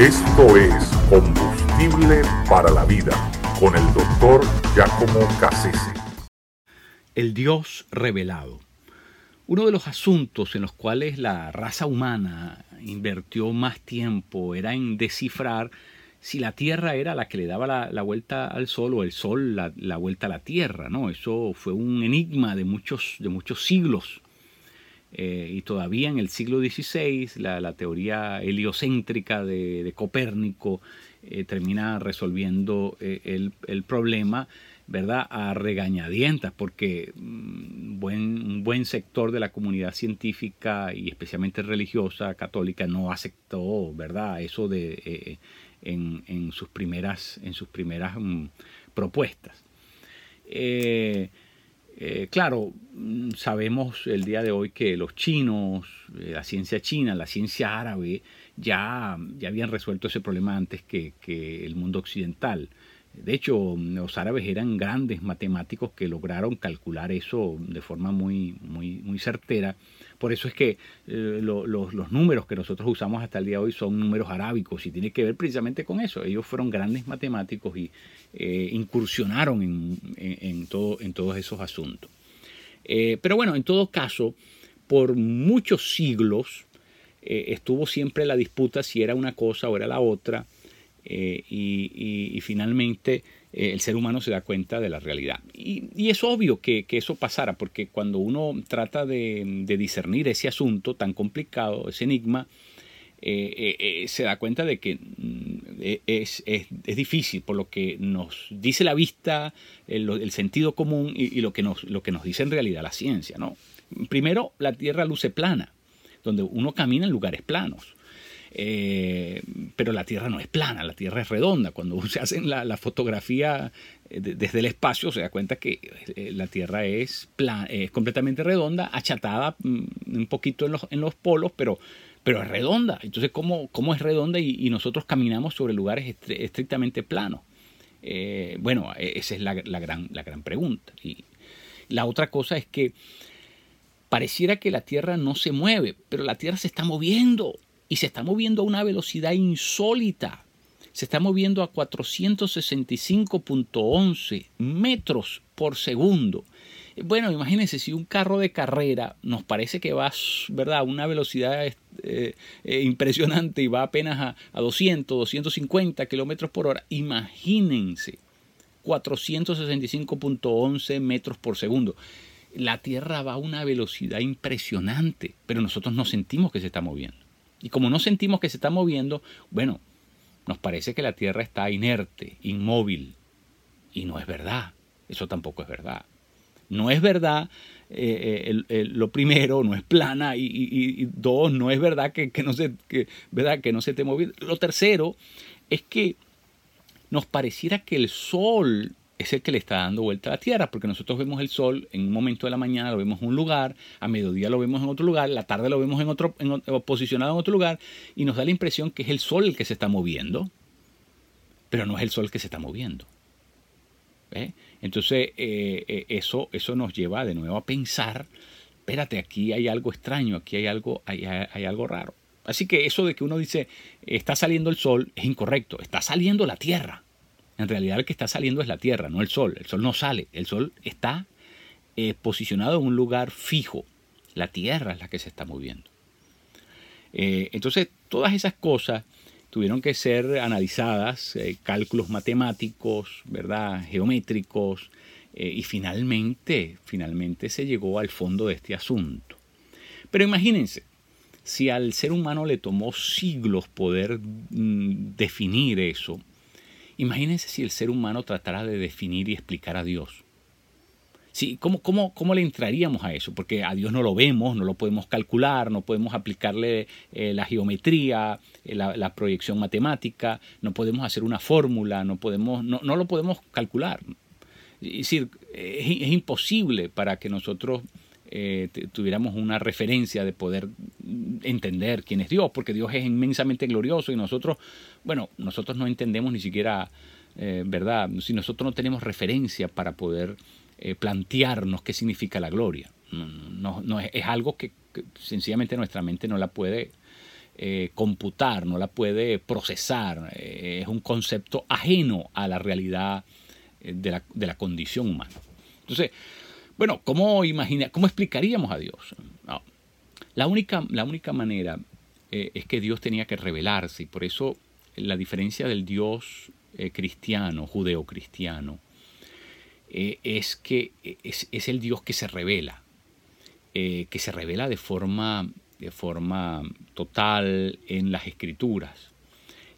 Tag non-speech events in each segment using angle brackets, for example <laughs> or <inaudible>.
Esto es Combustible para la Vida con el doctor Giacomo Cassese. El Dios revelado. Uno de los asuntos en los cuales la raza humana invirtió más tiempo era en descifrar si la Tierra era la que le daba la, vuelta al Sol o el Sol la, vuelta a la Tierra. ¿no? Eso fue un enigma de muchos, de muchos siglos. Eh, y todavía en el siglo XVI la, teoría heliocéntrica de, Copérnico eh, termina resolviendo eh, el, problema ¿verdad? a regañadientas, porque mm, buen, un buen sector de la comunidad científica y especialmente religiosa católica no aceptó ¿verdad? eso de, en, sus primeras, en sus primeras mm, propuestas. Claro, mm, sabemos el día de hoy que los chinos, eh, la ciencia china, la ciencia árabe, ya, ya habían resuelto ese problema antes que, el mundo occidental. De hecho, los árabes eran grandes matemáticos que lograron calcular eso de forma muy, muy, certera por eso es que eh, los números que nosotros usamos hasta el día de hoy son números arábicos y tiene que ver precisamente con eso. Ellos fueron grandes matemáticos y eh, incursionaron en, todo, en todos esos asuntos. Eh, pero bueno, en todo caso, por muchos siglos estuvo siempre la disputa si era una cosa o era la otra. Y, finalmente eh, el ser humano se da cuenta de la realidad. Y, es obvio que, eso pasara, porque cuando uno trata de, discernir ese asunto tan complicado, ese enigma, eh, eh, se da cuenta de que mm, es, difícil, por lo que nos dice la vista, el, sentido común y, lo, que nos, lo que nos dice en realidad la ciencia. ¿no? Primero, la Tierra luce plana, donde uno camina en lugares planos. Eh, pero la Tierra no es plana, la Tierra es redonda. Cuando <laughs> se hace la, fotografía eh, desde el espacio se da cuenta que eh, la Tierra es, completamente redonda, achatada mm, un poquito en los, en los polos, pero, pero es redonda. Entonces, ¿cómo, cómo es redonda y, nosotros caminamos sobre lugares estrictamente planos? bueno, e, esa es la, gran, la gran pregunta. Y la otra cosa es que pareciera que la Tierra no se mueve, pero la Tierra se está moviendo y se está moviendo a una velocidad insólita. Se está moviendo a 465.11 metros por segundo. Bueno, imagínense si un carro de carrera nos parece que va ¿verdad? a una velocidad eh, eh, impresionante y va apenas a, a 200, 250 kilómetros por hora. Imagínense 465.11 metros por segundo. La Tierra va a una velocidad impresionante, pero nosotros no sentimos que se está moviendo. Y como no sentimos que se está moviendo, bueno, nos parece que la Tierra está inerte, inmóvil. Y no es verdad. Eso tampoco es verdad. No es verdad, eh, eh, lo primero, no es plana. Y, dos, no es verdad que, no se, ¿verdad? que no se esté moviendo. Lo tercero es que nos pareciera que el Sol es el que le está dando vuelta a la Tierra, porque nosotros vemos el Sol en un momento de la mañana, lo vemos en un lugar, a mediodía lo vemos en otro lugar, la tarde lo vemos en otro, posicionado en otro lugar, y nos da la impresión que es el Sol el que se está moviendo, pero no es el Sol que se está moviendo. Entonces, eh, eh, eso, eso nos lleva de nuevo a pensar, espérate, aquí hay algo extraño, aquí hay algo, hay, hay algo raro. Así que eso de que uno dice, está saliendo el Sol, es incorrecto, está saliendo la Tierra. En realidad el que está saliendo es la Tierra, no el Sol. El Sol no sale, el Sol está eh, posicionado en un lugar fijo. La Tierra es la que se está moviendo. Eh, entonces, todas esas cosas tuvieron que ser analizadas, eh, cálculos matemáticos, ¿verdad? geométricos, y finalmente, finalmente se llegó al fondo de este asunto. Pero imagínense, si al ser humano le tomó siglos poder mm, definir eso, Imagínense si el ser humano tratara de definir y explicar a Dios. Sí, ¿cómo, cómo, cómo le entraríamos a eso? Porque a Dios no lo vemos, no lo podemos calcular, no podemos aplicarle eh, la geometría, eh, la, proyección matemática, no podemos hacer una fórmula, no, podemos, no, lo podemos calcular. Es decir, es imposible para que nosotros eh, tuviéramos una referencia de poder entender quién es Dios, porque Dios es inmensamente glorioso y nosotros, bueno, nosotros no entendemos ni siquiera, eh, ¿verdad? Si nosotros no tenemos referencia para poder eh, plantearnos qué significa la gloria. No, no, es, algo que, sencillamente nuestra mente no la puede computar, no la puede procesar, es un concepto ajeno a la realidad de la, de la condición humana. Entonces, bueno, ¿cómo, imagina, cómo explicaríamos a Dios? La, única, la única manera es que Dios tenía que revelarse y por eso la diferencia del Dios cristiano, judeo-cristiano, es que es, es, el Dios que se revela, que se revela de forma de forma total en las escrituras.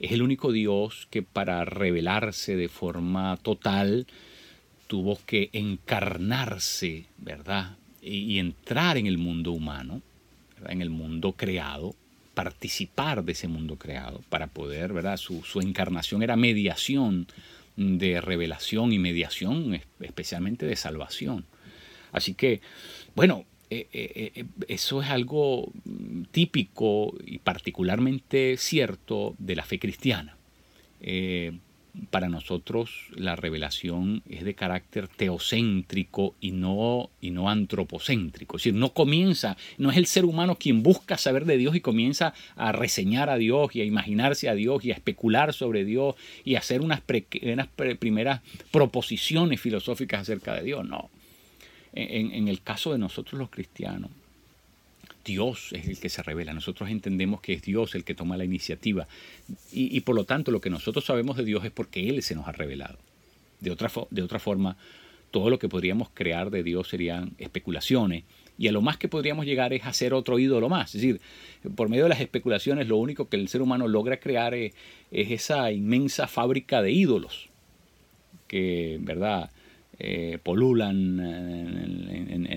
Es el único Dios que para revelarse de forma total tuvo que encarnarse, ¿verdad? Y, entrar en el mundo humano, en el mundo creado, participar de ese mundo creado para poder, ¿verdad? Su, su encarnación era mediación de revelación y mediación especialmente de salvación. Así que, bueno, eh, eh, eh, eso es algo típico y particularmente cierto de la fe cristiana. Para nosotros la revelación es de carácter teocéntrico y no, y no antropocéntrico. Es decir, no comienza, no es el ser humano quien busca saber de Dios y comienza a reseñar a Dios y a imaginarse a Dios y a especular sobre Dios y a hacer unas, unas primeras proposiciones filosóficas acerca de Dios. No en, el caso de nosotros los cristianos, Dios es el que se revela. Nosotros entendemos que es Dios el que toma la iniciativa. Y, por lo tanto, lo que nosotros sabemos de Dios es porque Él se nos ha revelado. De otra, de otra forma, todo lo que podríamos crear de Dios serían especulaciones. Y a lo más que podríamos llegar es hacer otro ídolo más. Es decir, por medio de las especulaciones, lo único que el ser humano logra crear es, es esa inmensa fábrica de ídolos. Que, ¿verdad? Eh, polulan en,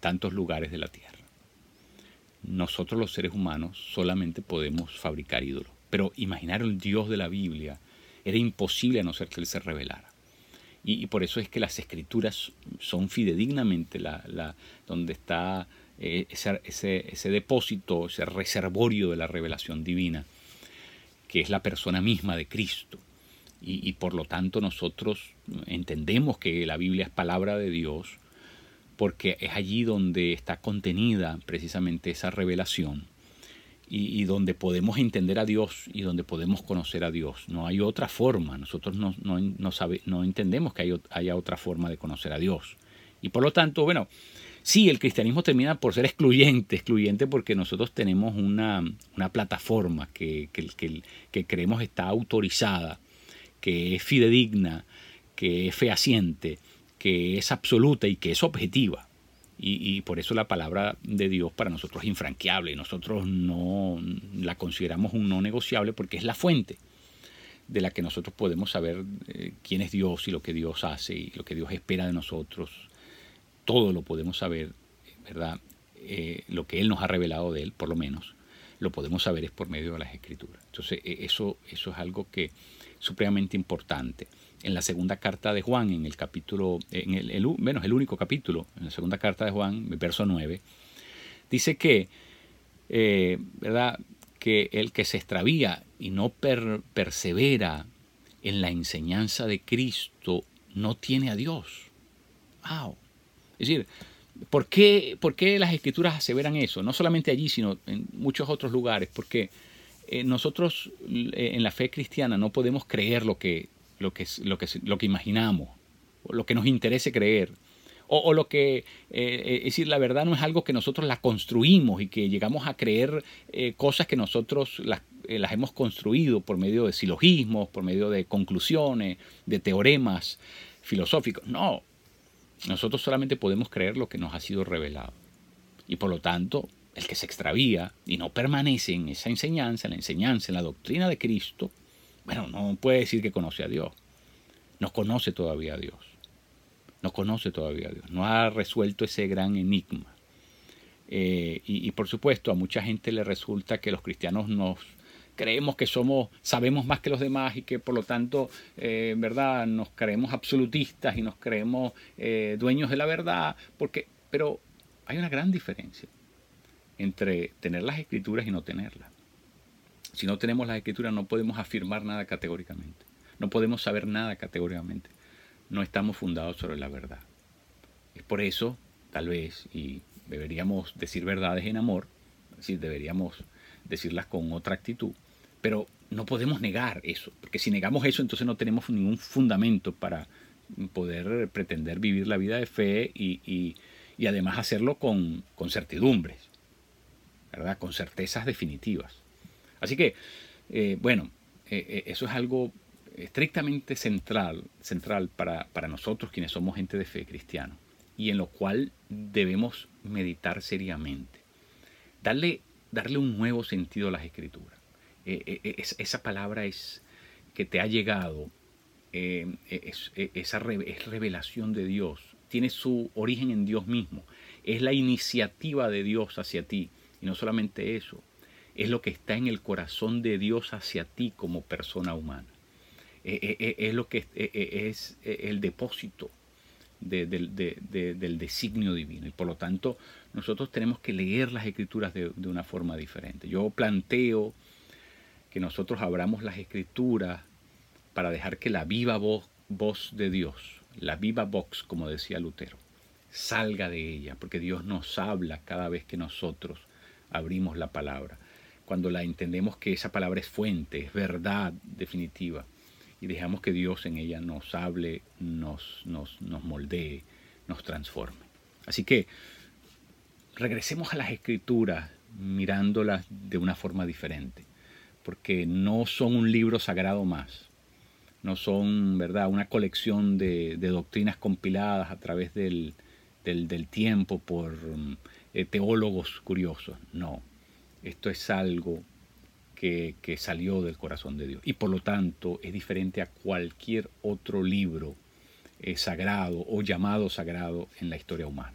tantos lugares de la tierra. Nosotros los seres humanos solamente podemos fabricar ídolos. Pero imaginar el Dios de la Biblia era imposible a no ser que Él se revelara. Y, por eso es que las escrituras son fidedignamente la, donde está eh, ese, ese, depósito, ese reservorio de la revelación divina, que es la persona misma de Cristo y, por lo tanto nosotros entendemos que la Biblia es palabra de Dios porque es allí donde está contenida precisamente esa revelación y, donde podemos entender a Dios y donde podemos conocer a Dios. No hay otra forma, nosotros no, no, no, sabe, no entendemos que hay, haya otra forma de conocer a Dios. Y por lo tanto, bueno, sí, el cristianismo termina por ser excluyente, excluyente porque nosotros tenemos una, una plataforma que, que, que, que creemos está autorizada que es fidedigna, que es fehaciente, que es absoluta y que es objetiva. Y, por eso la palabra de Dios para nosotros es infranqueable nosotros no la consideramos un no negociable porque es la fuente de la que nosotros podemos saber eh, quién es Dios y lo que Dios hace y lo que Dios espera de nosotros. Todo lo podemos saber, ¿verdad? Eh, lo que Él nos ha revelado de Él, por lo menos, lo podemos saber es por medio de las Escrituras. Entonces, e, eso, eso es algo que supremamente importante. En la segunda carta de Juan, en el capítulo, en el, el, bueno, el único capítulo, en la segunda carta de Juan, verso 9, dice que, eh, ¿verdad? que el que se extravía y no persevera en la enseñanza de Cristo no tiene a Dios. Wow. Es decir, ¿por qué, ¿por qué las escrituras aseveran eso? No solamente allí, sino en muchos otros lugares. Porque eh, nosotros eh, en la fe cristiana no podemos creer lo que, lo que, lo que, lo que imaginamos, lo que nos interese creer. O, lo que, eh, es decir, la verdad no es algo que nosotros la construimos y que llegamos a creer cosas que nosotros las, las, hemos construido por medio de silogismos, por medio de conclusiones, de teoremas filosóficos. No, nosotros solamente podemos creer lo que nos ha sido revelado. Y por lo tanto, el que se extravía y no permanece en esa enseñanza, en la enseñanza, en la doctrina de Cristo, bueno, no puede decir que conoce a Dios. No conoce todavía a Dios. No conoce todavía a Dios. No ha resuelto ese gran enigma. Eh, y, por supuesto, a mucha gente le resulta que los cristianos nos creemos que somos, sabemos más que los demás y que por lo tanto, eh, verdad, nos creemos absolutistas y nos creemos eh, dueños de la verdad, porque, pero hay una gran diferencia entre tener las escrituras y no tenerlas. Si no tenemos las escrituras no podemos afirmar nada categóricamente. No podemos saber nada categóricamente. No estamos fundados sobre la verdad. Es por eso, tal vez, y deberíamos decir verdades en amor, sí, deberíamos decirlas con otra actitud, pero no podemos negar eso, porque si negamos eso, entonces no tenemos ningún fundamento para poder pretender vivir la vida de fe y, además hacerlo con, con, certidumbres, ¿verdad? con certezas definitivas. Así que, eh, bueno, eh, eh, eso es algo estrictamente central, central para, para nosotros quienes somos gente de fe cristiano y en lo cual debemos meditar seriamente. Darle, darle un nuevo sentido a las escrituras. Esa palabra es que te ha llegado eh, es, esa es revelación de Dios, tiene su origen en Dios mismo, es la iniciativa de Dios hacia ti, y no solamente eso, es lo que está en el corazón de Dios hacia ti como persona humana. Eh, eh, es lo que es el depósito del designio divino. Y por lo tanto, nosotros tenemos que leer las escrituras de, una forma diferente. Yo planteo que nosotros abramos las escrituras para dejar que la viva voz, de Dios, la viva vox, como decía Lutero, salga de ella, porque Dios nos habla cada vez que nosotros abrimos la palabra. Cuando la entendemos que esa palabra es fuente, es verdad definitiva, y dejamos que Dios en ella nos hable, nos, nos, nos moldee, nos transforme. Así que regresemos a las escrituras mirándolas de una forma diferente, porque no son un libro sagrado más, no son, ¿verdad?, una colección de, doctrinas compiladas a través del, tiempo por eh, teólogos curiosos. No, esto es algo que, salió del corazón de Dios y por lo tanto es diferente a cualquier otro libro eh, sagrado o llamado sagrado en la historia humana.